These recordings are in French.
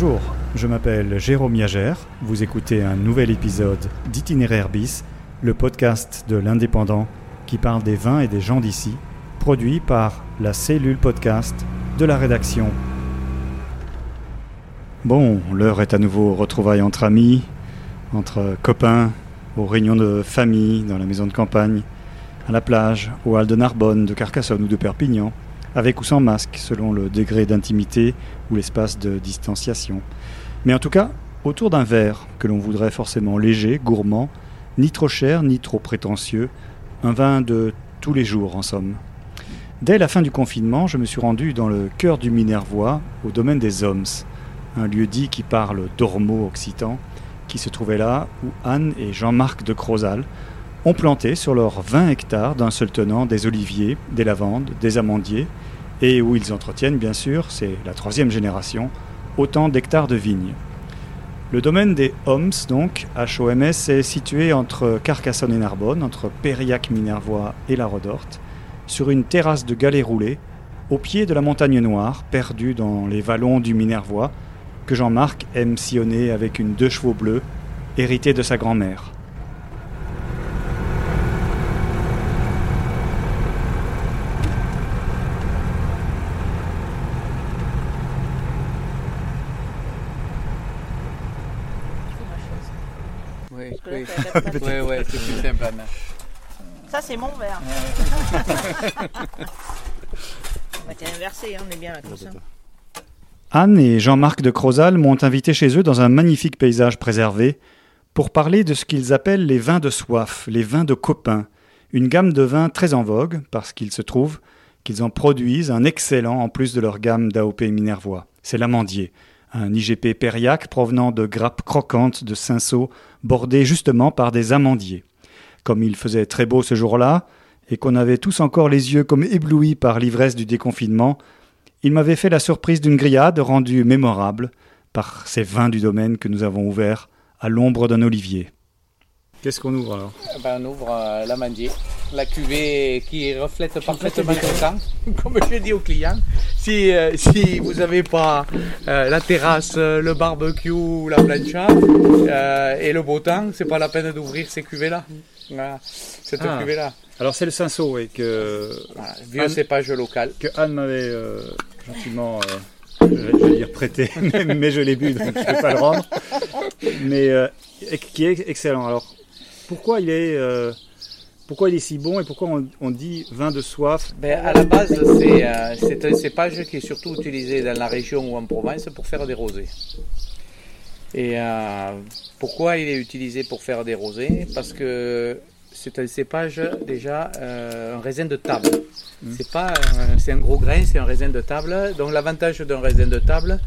Bonjour, je m'appelle Jérôme Yagère. Vous écoutez un nouvel épisode d'Itinéraire bis, le podcast de l'Indépendant qui parle des vins et des gens d'ici, produit par la cellule podcast de la rédaction. Bon, l'heure est à nouveau retrouvailles entre amis, entre copains, aux réunions de famille, dans la maison de campagne, à la plage, au hall de Narbonne, de Carcassonne ou de Perpignan, avec ou sans masque, selon le degré d'intimité ou l'espace de distanciation. Mais en tout cas, autour d'un verre que l'on voudrait forcément léger, gourmand, ni trop cher, ni trop prétentieux, un vin de tous les jours en somme. Dès la fin du confinement, je me suis rendu dans le cœur du Minervois, au domaine des Hommes, un lieu dit qui parle d'ormeau occitan, qui se trouvait là où Anne et Jean-Marc de Crozal ont planté sur leurs 20 hectares d'un seul tenant des oliviers, des lavandes, des amandiers, et où ils entretiennent bien sûr, c'est la troisième génération, autant d'hectares de vignes. Le domaine des Homs, donc, HOMS, est situé entre Carcassonne et Narbonne, entre Périac, Minervois et la Rodorte, sur une terrasse de galets roulés, au pied de la montagne noire, perdue dans les vallons du Minervois, que Jean-Marc aime sillonner avec une deux chevaux bleus, héritée de sa grand-mère. Oui, Parce que là, oui. c'est plus simple, Anna. Ça, c'est mon verre. On va inversé, hein, on est bien là comme ça. Anne et Jean-Marc de Crozal m'ont invité chez eux dans un magnifique paysage préservé pour parler de ce qu'ils appellent les vins de soif, les vins de copains, une gamme de vins très en vogue parce qu'il se trouve qu'ils en produisent un excellent en plus de leur gamme d'AOP Minervois. C'est l'amandier, un IGP Périac provenant de grappes croquantes de Cinsault bordées justement par des amandiers. Comme il faisait très beau ce jour-là, et qu'on avait tous encore les yeux comme éblouis par l'ivresse du déconfinement, il m'avait fait la surprise d'une grillade rendue mémorable par ces vins du domaine que nous avons ouverts à l'ombre d'un olivier. Qu'est-ce qu'on ouvre alors Ben, on ouvre euh, l'amandier, la cuvée qui reflète parfaitement le temps, comme je dis aux clients. Si, euh, si vous n'avez pas euh, la terrasse, le barbecue, la plancha euh, et le beau temps, c'est pas la peine d'ouvrir ces cuvées-là. Voilà, cette Ah. cuvée-là. Alors c'est le Cinsault et que, Voilà, vieux Anne- cépage local. que Anne m'avait euh, gentiment, euh, je vais je vais dire prêté, mais, je l'ai bu donc je ne vais pas le rendre. Mais euh, qui est excellent. Alors pourquoi il est, euh, pourquoi il est si bon et pourquoi on, on dit vin de soif Ben, à la base, c'est euh, c'est un cépage qui est surtout utilisé dans la région ou en Provence pour faire des rosés. Et euh, pourquoi il est utilisé pour faire des rosés? Parce que c'est un cépage déjà euh, un raisin de table. C'est pas un- c'est un gros grain, c'est un raisin de table. Donc l'avantage d'un raisin de table,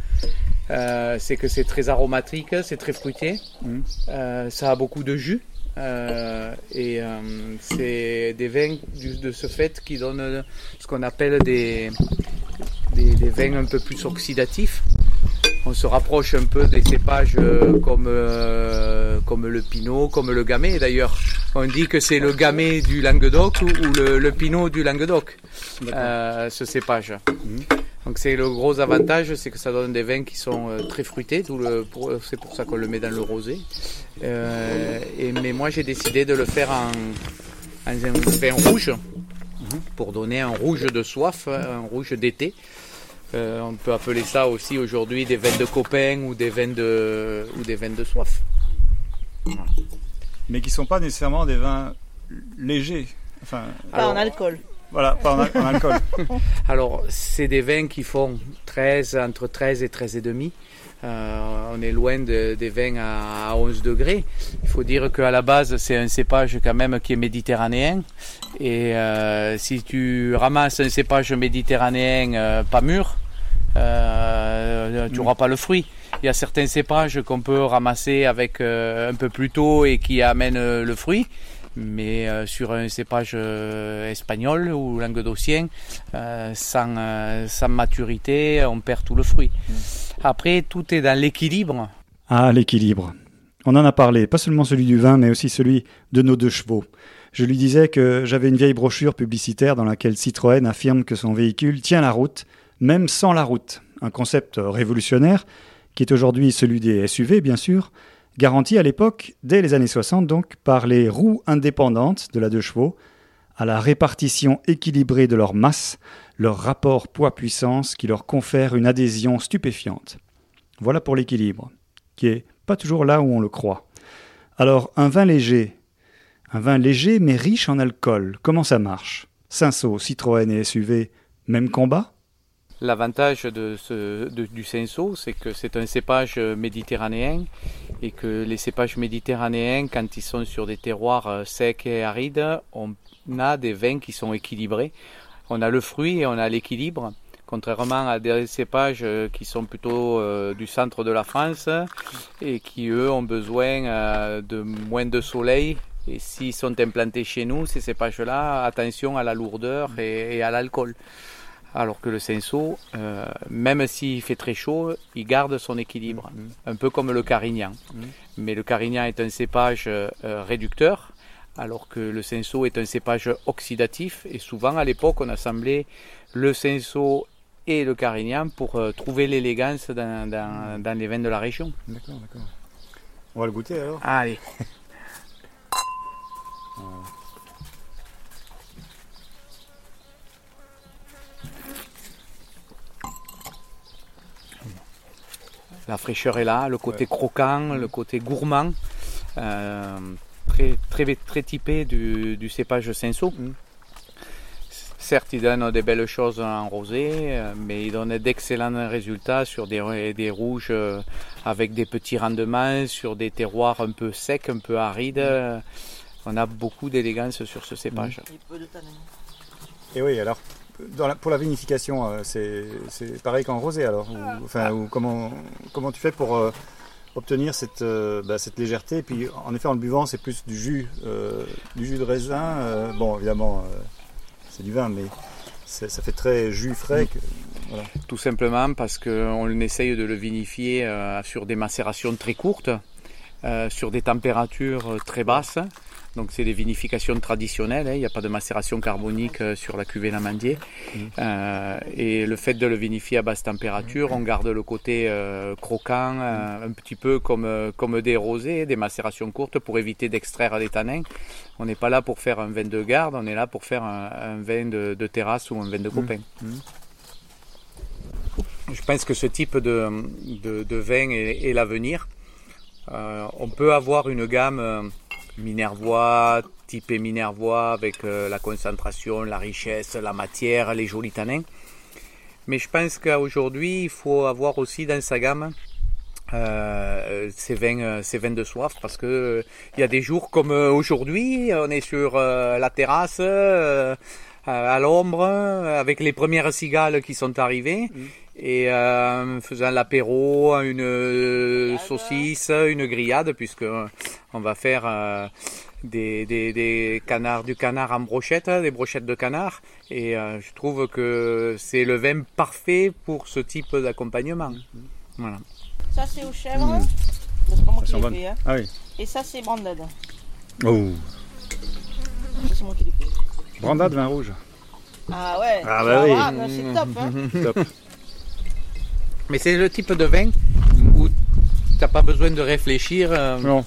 c'est que c'est très aromatique, c'est très fruité. Euh, ça a beaucoup de jus. Euh, et euh, c'est des vins du- de ce fait qui donnent ce qu'on appelle des, des, des vins un peu plus oxydatifs. On se rapproche un peu des cépages euh, comme, euh, comme le pinot, comme le gamay. D'ailleurs, on dit que c'est le gamay du Languedoc ou, ou le, le pinot du Languedoc, euh, ce cépage. Donc c'est le gros avantage, c'est que ça donne des vins qui sont euh, très fruités. pour- C'est pour ça qu'on le met dans le rosé. Euh, et, mais moi j'ai décidé de le faire en, en un vin rouge pour donner un rouge de soif, un rouge d'été. Euh, on peut appeler ça aussi aujourd'hui des vins de copain ou des vins de, ou des vins de soif. Mais qui sont pas nécessairement des vins légers. Enfin, Pas en alcool. Voilà, pas en, al- en alcool. Alors, c'est des vins qui font 13, entre 13 et 13 et demi. Euh, on est loin de- des vins à, à 11 degrés. Il faut dire qu'à la base, c'est un cépage quand même qui est méditerranéen. Et euh, si tu ramasses un cépage méditerranéen euh, pas mûr, euh, tu n'auras pas le fruit. Il y a certains cépages qu'on peut ramasser avec euh, un peu plus tôt et qui amènent le fruit. Mais euh, sur un cépage euh, espagnol ou languedocien, euh, sans, euh, sans maturité, on perd tout le fruit. Après, tout est dans l'équilibre. Ah, l'équilibre. On en a parlé, pas seulement celui du vin, mais aussi celui de nos deux chevaux. Je lui disais que j'avais une vieille brochure publicitaire dans laquelle Citroën affirme que son véhicule tient la route, même sans la route. Un concept révolutionnaire qui est aujourd'hui celui des SUV bien sûr, garanti à l'époque, dès les années 60 donc, par les roues indépendantes de la deux chevaux, à la répartition équilibrée de leur masse, leur rapport poids-puissance qui leur confère une adhésion stupéfiante. Voilà pour l'équilibre, qui est pas toujours là où on le croit. Alors, un vin léger, un vin léger mais riche en alcool, comment ça marche? Cinsault, Citroën et SUV, même combat? L'avantage de ce, de- du Cinsault, c'est que c'est un cépage méditerranéen et que les cépages méditerranéens, quand ils sont sur des terroirs euh, secs et arides, on a des vins qui sont équilibrés. On a le fruit et on a l'équilibre, contrairement à des cépages euh, qui sont plutôt euh, du centre de la France et qui, eux, ont besoin de moins de soleil. Et s'ils sont implantés chez nous, ces cépages-là, attention à la lourdeur et à l'alcool. Alors que le euh, même s'il fait très chaud, il garde son équilibre. Un peu comme le Carignan. Mais le Carignan est un cépage euh, réducteur, alors que le Cinsault est un cépage oxydatif. Et souvent, à l'époque, on assemblait le Cinsault et le Carignan pour euh, trouver l'élégance dans, dans- dans les vins de la région. D'accord, d'accord. On va le goûter alors Allez. La fraîcheur est là, le côté croquant, le côté gourmand, euh, très, très, très typé du, du cépage Cinsault. Certes, il donne des belles choses en rosé, euh, mais il donne d'excellents résultats sur des, des rouges euh, avec des petits rendements, sur des terroirs un peu secs, un peu arides. On a beaucoup d'élégance sur ce cépage. Et peu de tannin. Et oui, alors, dans la- pour la vinification, euh, c'est c'est pareil qu'en rosé alors ou, enfin, ou comment, comment tu fais pour euh, obtenir cette, euh, bah, cette légèreté? Et puis, en effet, en le buvant, c'est plus du jus, euh, du jus de raisin. euh, bon, évidemment, euh, c'est du vin, mais ça fait très jus frais. que- Tout simplement parce qu'on essaye de le vinifier euh, sur des macérations très courtes, euh, sur des températures euh, très basses. Donc c'est des vinifications traditionnelles, hein, il n'y a pas de macération carbonique euh, sur la cuvée Lamandier. Euh, et le fait de le vinifier à basse température, on garde le côté euh, croquant, euh, un petit peu comme, comme des rosés, des macérations courtes pour éviter d'extraire les tanins. On n'est pas là pour faire un vin de garde, on est là pour faire un, un vin de, de terrasse ou un vin de copain. Je pense que ce type de, de, de vin est, est l'avenir. Euh, on peut avoir une gamme euh, minervois, typée minervois, avec euh, la concentration, la richesse, la matière, les jolis tanins. Mais je pense qu'aujourd'hui, il faut avoir aussi dans sa gamme ces, vins, de soif, parce que y a des jours comme aujourd'hui, on est sur la terrasse, à l'ombre, avec les premières cigales qui sont arrivées. Et euh, faisant l'apéro, une euh, saucisse, une grillade, puisque euh, on va faire euh, des, des, des canards, du canard en brochette, des brochettes de canard. Et euh, je trouve que c'est le vin parfait pour ce type d'accompagnement. Voilà. Ça, c'est aux chèvres. C'est pas moi qui l'ai fait. hein. Ah oui. Et ça, c'est brandade. Oh, Ça, c'est moi qui l'ai fait. brandade vin rouge. Ah ouais. Ah bah oui. Ah, bah, c'est top. Hein. Top. Mais c'est le type de vin où tu n'as pas besoin de réfléchir. euh, Non.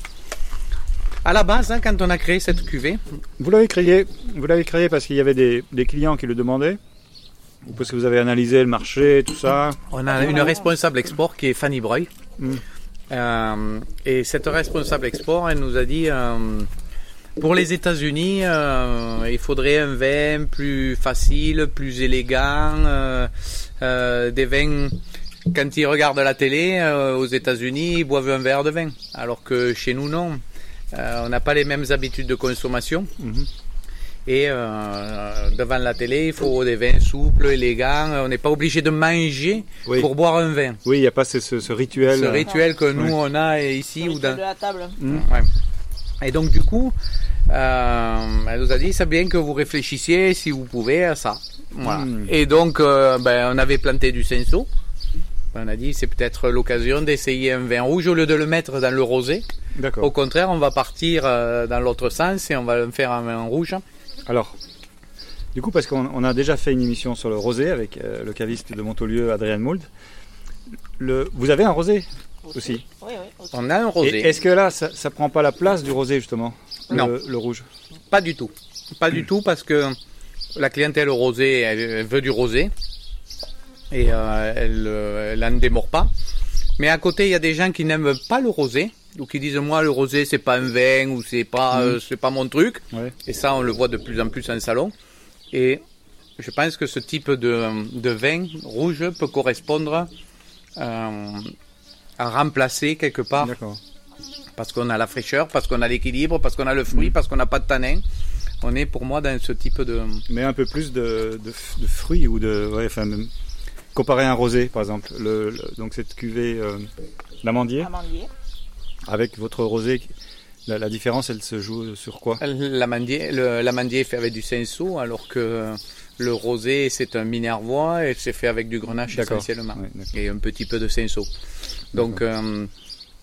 À la base, hein, quand on a créé cette cuvée, Vous l'avez créé, vous l'avez créé parce qu'il y avait des, des clients qui le demandaient Ou parce que vous avez analysé le marché, tout ça? On a une responsable export qui est Fanny Breuil. Mm. Euh, et cette responsable export, elle nous a dit euh, pour les États-Unis, euh, il faudrait un vin plus facile, plus élégant, euh, euh, des vins. Quand ils regardent la télé euh, aux États-Unis, ils boivent un verre de vin, alors que chez nous non. Euh, on n'a pas les mêmes habitudes de consommation. Mhm. Et euh, devant la télé, il faut des vins souples, élégants. On n'est pas obligé de manger Oui. pour boire un vin. Oui, il n'y a pas ce, ce- ce rituel. Ce rituel que nous on a ici ou dans. de la table. Ouais. Et donc du coup, euh, elle nous a dit c'est bien que vous réfléchissiez si vous pouvez à ça. Voilà. Mm. Et donc euh, ben, on avait planté du cinceau. On a dit c'est peut-être l'occasion d'essayer un vin rouge au lieu de le mettre dans le rosé. Au contraire, on va partir euh, dans l'autre sens et on va faire un vin rouge. Alors, du coup, parce qu'on on a déjà fait une émission sur le rosé avec euh, le caviste de Montaulieu, Adrien Mould, le, vous avez un rosé aussi? Oui, oui. aussi. On a un Et rosé. est-ce que là, ça, ça prend pas la place du rosé justement? Non. Le, le rouge. Pas du tout. Pas du tout parce que la clientèle rosée, elle, elle veut du rosé. Et euh, elle, euh, elle en démord pas. Mais à côté, il y a des gens qui n'aiment pas le rosé. Ou qui disent moi le rosé c'est pas un vin ou c'est pas euh, c'est pas mon truc. Ouais. Et ça on le voit de plus en plus en salon. Et je pense que ce type de, de vin rouge peut correspondre euh, à remplacer quelque part D'accord. parce qu'on a la fraîcheur, parce qu'on a l'équilibre, parce qu'on a le fruit, parce qu'on n'a pas de tanin. On est pour moi dans ce type de... Mais un peu plus de, de, fruits ou de. Ouais, enfin, même- comparé à un rosé par exemple. Le, le- donc cette cuvée euh, l'amandier Amandier. avec votre rosé, la, la différence elle se joue sur quoi? L'amandier, le- l'amandier est fait avec du cinsault, alors que le rosé c'est un minervois et c'est fait avec du grenache essentiellement. Ouais, et un petit peu de cinsault. Donc, euh,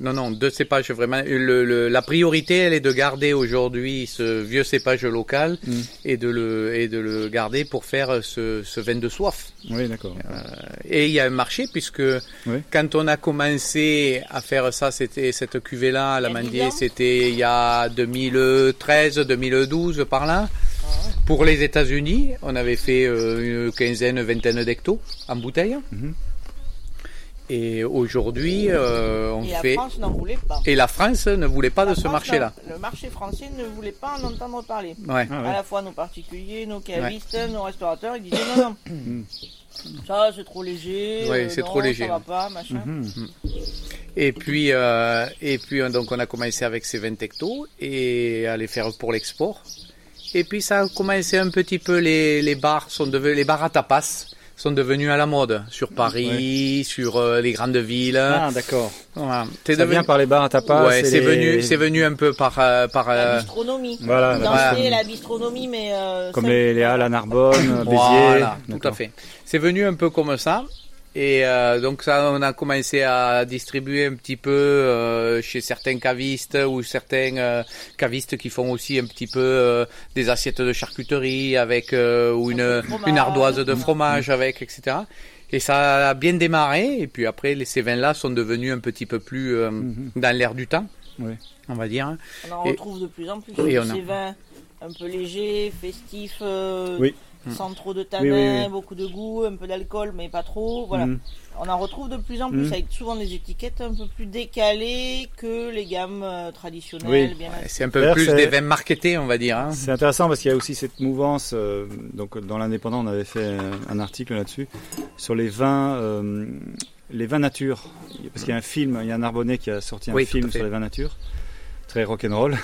non, non, deux cépages vraiment. Le, le- la priorité, elle est de garder aujourd'hui ce vieux cépage local Mm. et, de le, et de le garder pour faire ce, ce vin de soif. Oui, d'accord. Et il y a un marché puisque Oui. quand on a commencé à faire ça, c'était cette cuvée-là, la Mandier, c'était il y a 2013, 2012 par là. Pour les États-Unis, on avait fait euh, une quinzaine, vingtaine d'hectos en bouteille. Mhm. Et aujourd'hui, euh, on Et la fait. France n'en voulait pas. Et la France ne voulait pas La de ce marché-là. Le marché français ne voulait pas en entendre parler. Ouais. Ah À la fois nos particuliers, nos cavistes, nos restaurateurs, ils disaient non, non. Ça, c'est trop léger. Ouais, euh, c'est non, trop léger, Ça va pas, machin. Mhm. Et puis, euh, et puis donc on a commencé avec ces 20 hectos et à les faire pour l'export. Et puis ça a commencé un petit peu les, les bars sont devenus les bars à tapas sont devenus à la mode sur Paris, sur euh, les grandes villes. Ah, d'accord. Voilà. C'est Ça devenu- vient par les bars à tapas. ouais, c'est les- venu, c'est venu un peu par euh, par La euh, bistronomie. Voilà, dansez la bistronomie, mais. euh, Comme ça- les, les halles à Narbonne, Béziers. Voilà, tout à fait. C'est venu un peu comme ça. Et euh, donc ça, on a commencé à distribuer un petit peu euh, chez certains cavistes ou certains euh, cavistes qui font aussi un petit peu euh, des assiettes de charcuterie avec euh, ou une, Un peu de fromage. une ardoise de fromage avec, etc. Et ça a bien démarré. Et puis après, les, ces vins-là sont devenus un petit peu plus euh, Mhm. dans l'air du temps, Oui. on va dire. On en Et- retrouve de plus en plus. On a- Ces vins un peu légers, festifs, euh, Oui. Sans trop de tanin, Oui, oui, oui. beaucoup de goût, un peu d'alcool, mais pas trop. Voilà. Mhm. On en retrouve de plus en plus Mhm. avec souvent des étiquettes un peu plus décalées que les gammes euh, traditionnelles. Oui. Bien Ouais, C'est un peu plus des vins marketés, on va dire. hein. C'est intéressant parce qu'il y a aussi cette mouvance. euh, donc dans l'indépendant, on avait fait un, un article là-dessus sur les vins, euh, les vins nature. Parce qu'il y a un film, il y a un Narbonnais qui a sorti un film sur les vins nature, très rock'n'roll.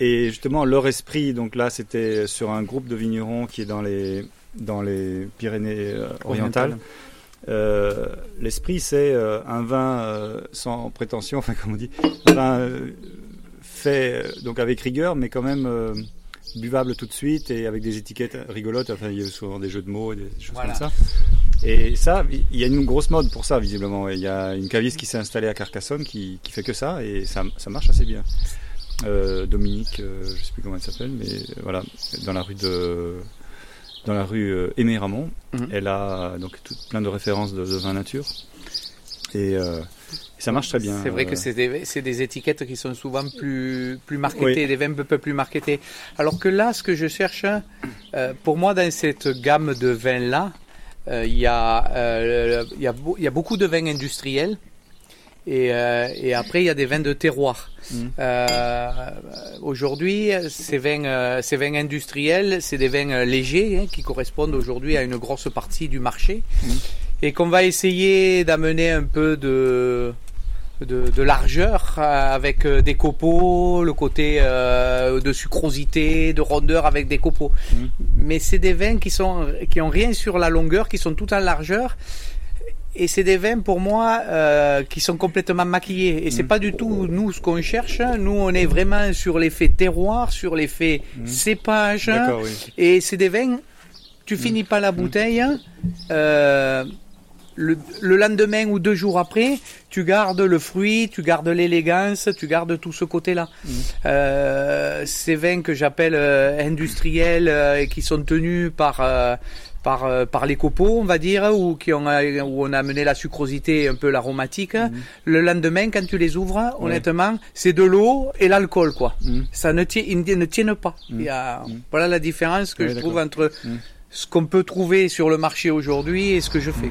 Et justement, leur esprit, donc là, c'était sur un groupe de vignerons qui est dans les dans les Pyrénées euh, orientales. Euh, L'esprit, c'est euh, un vin euh, sans prétention, enfin comme on dit, un vin euh, fait donc avec rigueur, mais quand même euh, buvable tout de suite et avec des étiquettes rigolotes. Enfin, il y a souvent des jeux de mots et des choses Voilà. comme ça. Et ça, il y a une grosse mode pour ça, visiblement. Il y a une caviste qui s'est installée à Carcassonne qui, qui fait que ça et ça, ça marche assez bien. Euh, Dominique, euh, je sais plus comment elle s'appelle, mais euh, voilà, dans la rue de dans la rue Aimé Ramon, Mhm. elle a donc tout, plein de références de, de vin nature et, euh, et ça marche très bien. C'est vrai que c'est des, étiquettes qui sont souvent plus, plus marketées, Oui. des vins un peu plus marketés. Alors que là, ce que je cherche, euh, pour moi, dans cette gamme de vins-là, il y, euh, a, y a beaucoup de vins industriels. Et, euh, et après, il y a des vins de terroir. Mhm. Euh, aujourd'hui, ces vins, euh, ces vins industriels, c'est des vins légers hein, qui correspondent aujourd'hui à une grosse partie du marché Mhm. et qu'on va essayer d'amener un peu de, de, de largeur avec des copeaux, le côté euh, de sucrosité, de rondeur avec des copeaux. Mhm. Mais c'est des vins qui sont qui ont rien sur la longueur, qui sont tout en largeur. Et c'est des vins pour moi euh, qui sont complètement maquillés. Et c'est Mhm. pas du tout nous ce qu'on cherche. Nous on est vraiment sur l'effet terroir, sur l'effet Mhm. cépage. Oui. Et c'est des vins, tu finis pas la bouteille, euh, le, le lendemain ou deux jours après, tu gardes le fruit, tu gardes l'élégance, tu gardes tout ce côté-là. Euh, ces vins que j'appelle euh, industriels euh, et qui sont tenus par par, euh, par les copeaux, on va dire, ou qui ont euh, où on a amené la sucrosité et un peu l'aromatique. Le lendemain, quand tu les ouvres, honnêtement, c'est de l'eau et l'alcool, quoi. Ça ne, tient, ils ne tiennent pas. Il y a, Voilà la différence que je trouve entre ce qu'on peut trouver sur le marché aujourd'hui et ce que je fais.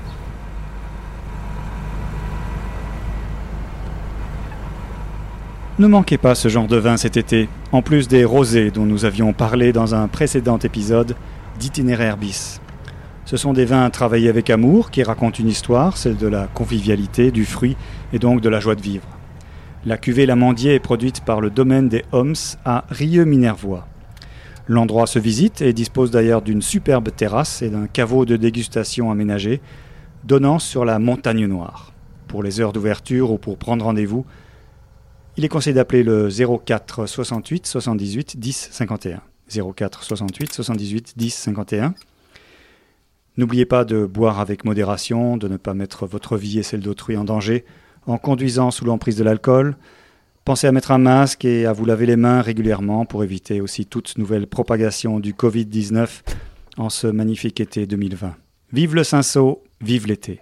Ne manquez pas ce genre de vin cet été, en plus des rosés dont nous avions parlé dans un précédent épisode d'Itinéraire bis. Ce sont des vins travaillés avec amour qui racontent une histoire, celle de la convivialité, du fruit et donc de la joie de vivre. La cuvée Lamandier est produite par le domaine des Homs à Rieux-Minervois. L'endroit se visite et dispose d'ailleurs d'une superbe terrasse et d'un caveau de dégustation aménagé, donnant sur la montagne noire. Pour les heures d'ouverture ou pour prendre rendez-vous, il est conseillé d'appeler le 04 68 78 10 51. 04 68 78 10 51. N'oubliez pas de boire avec modération, de ne pas mettre votre vie et celle d'autrui en danger en conduisant sous l'emprise de l'alcool. Pensez à mettre un masque et à vous laver les mains régulièrement pour éviter aussi toute nouvelle propagation du Covid-19 en ce magnifique été 2020. Vive le Cinceau, vive l'été.